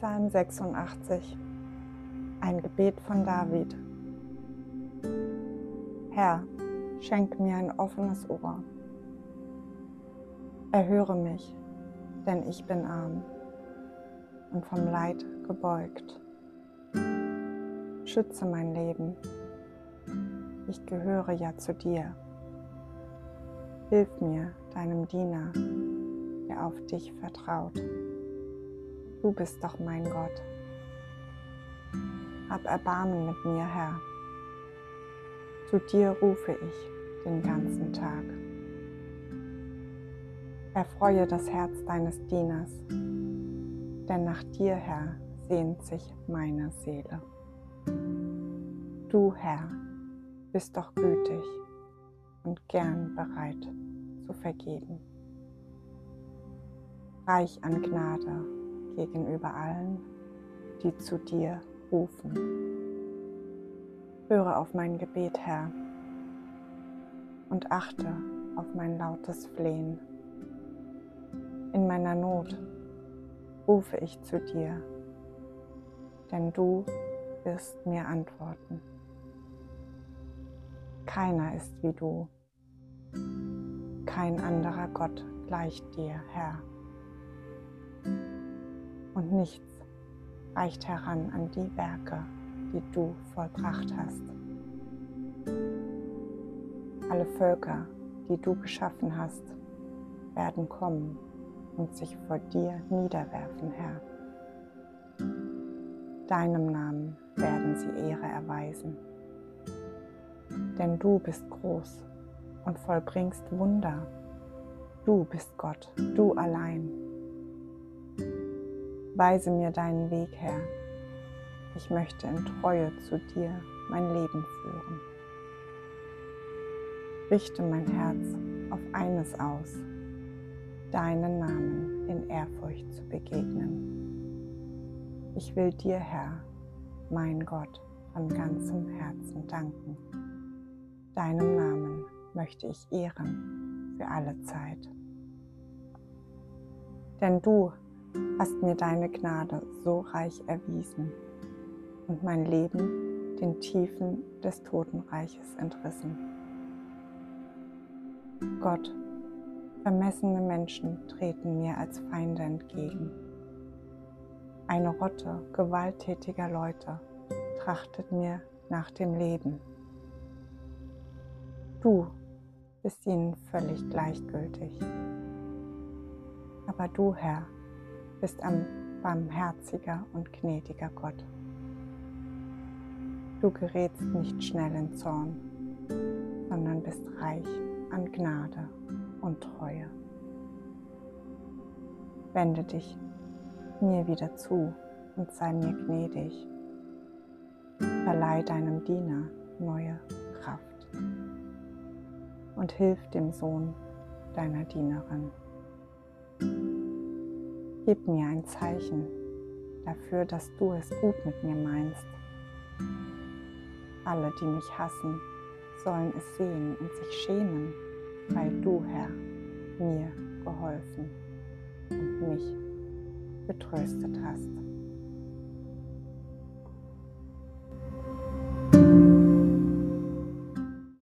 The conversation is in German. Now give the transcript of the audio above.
Psalm 86 Ein Gebet von David Herr, schenk mir ein offenes Ohr. Erhöre mich, denn ich bin arm und vom Leid gebeugt. Schütze mein Leben. Ich gehöre ja zu dir. Hilf mir, deinem Diener, der auf dich vertraut. Du bist doch mein Gott. Hab Erbarmen mit mir, Herr. Zu dir rufe ich den ganzen Tag. Erfreue das Herz deines Dieners, denn nach dir, Herr, sehnt sich meine Seele. Du, Herr, bist doch gütig und gern bereit zu vergeben. Reich an Gnade gegenüber allen, die zu dir rufen. Höre auf mein Gebet, Herr, und achte auf mein lautes Flehen. In meiner Not rufe ich zu dir, denn du wirst mir antworten. Keiner ist wie du, kein anderer Gott gleicht dir, Herr und nichts reicht heran an die Werke, die du vollbracht hast. Alle Völker, die du geschaffen hast, werden kommen und sich vor dir niederwerfen, Herr. Deinem Namen werden sie Ehre erweisen. Denn du bist groß und vollbringst Wunder. Du bist Gott, du allein. Weise mir deinen Weg, Herr. Ich möchte in Treue zu dir mein Leben führen. Richte mein Herz auf eines aus, deinen Namen in Ehrfurcht zu begegnen. Ich will dir, Herr, mein Gott, von ganzem Herzen danken. Deinem Namen möchte ich ehren für alle Zeit. Denn du hast mir deine Gnade so reich erwiesen und mein Leben den Tiefen des Totenreiches entrissen. Gott, vermessene Menschen treten mir als Feinde entgegen. Eine Rotte gewalttätiger Leute trachtet mir nach dem Leben. Du bist ihnen völlig gleichgültig. Aber du, Herr, bist ein barmherziger und gnädiger Gott. Du gerätst nicht schnell in Zorn, sondern bist reich an Gnade und Treue. Wende dich mir wieder zu und sei mir gnädig. Verleih deinem Diener neue Kraft und hilf dem Sohn deiner Dienerin. Gib mir ein Zeichen dafür, dass du es gut mit mir meinst. Alle, die mich hassen, sollen es sehen und sich schämen, weil du, Herr, mir geholfen und mich getröstet hast.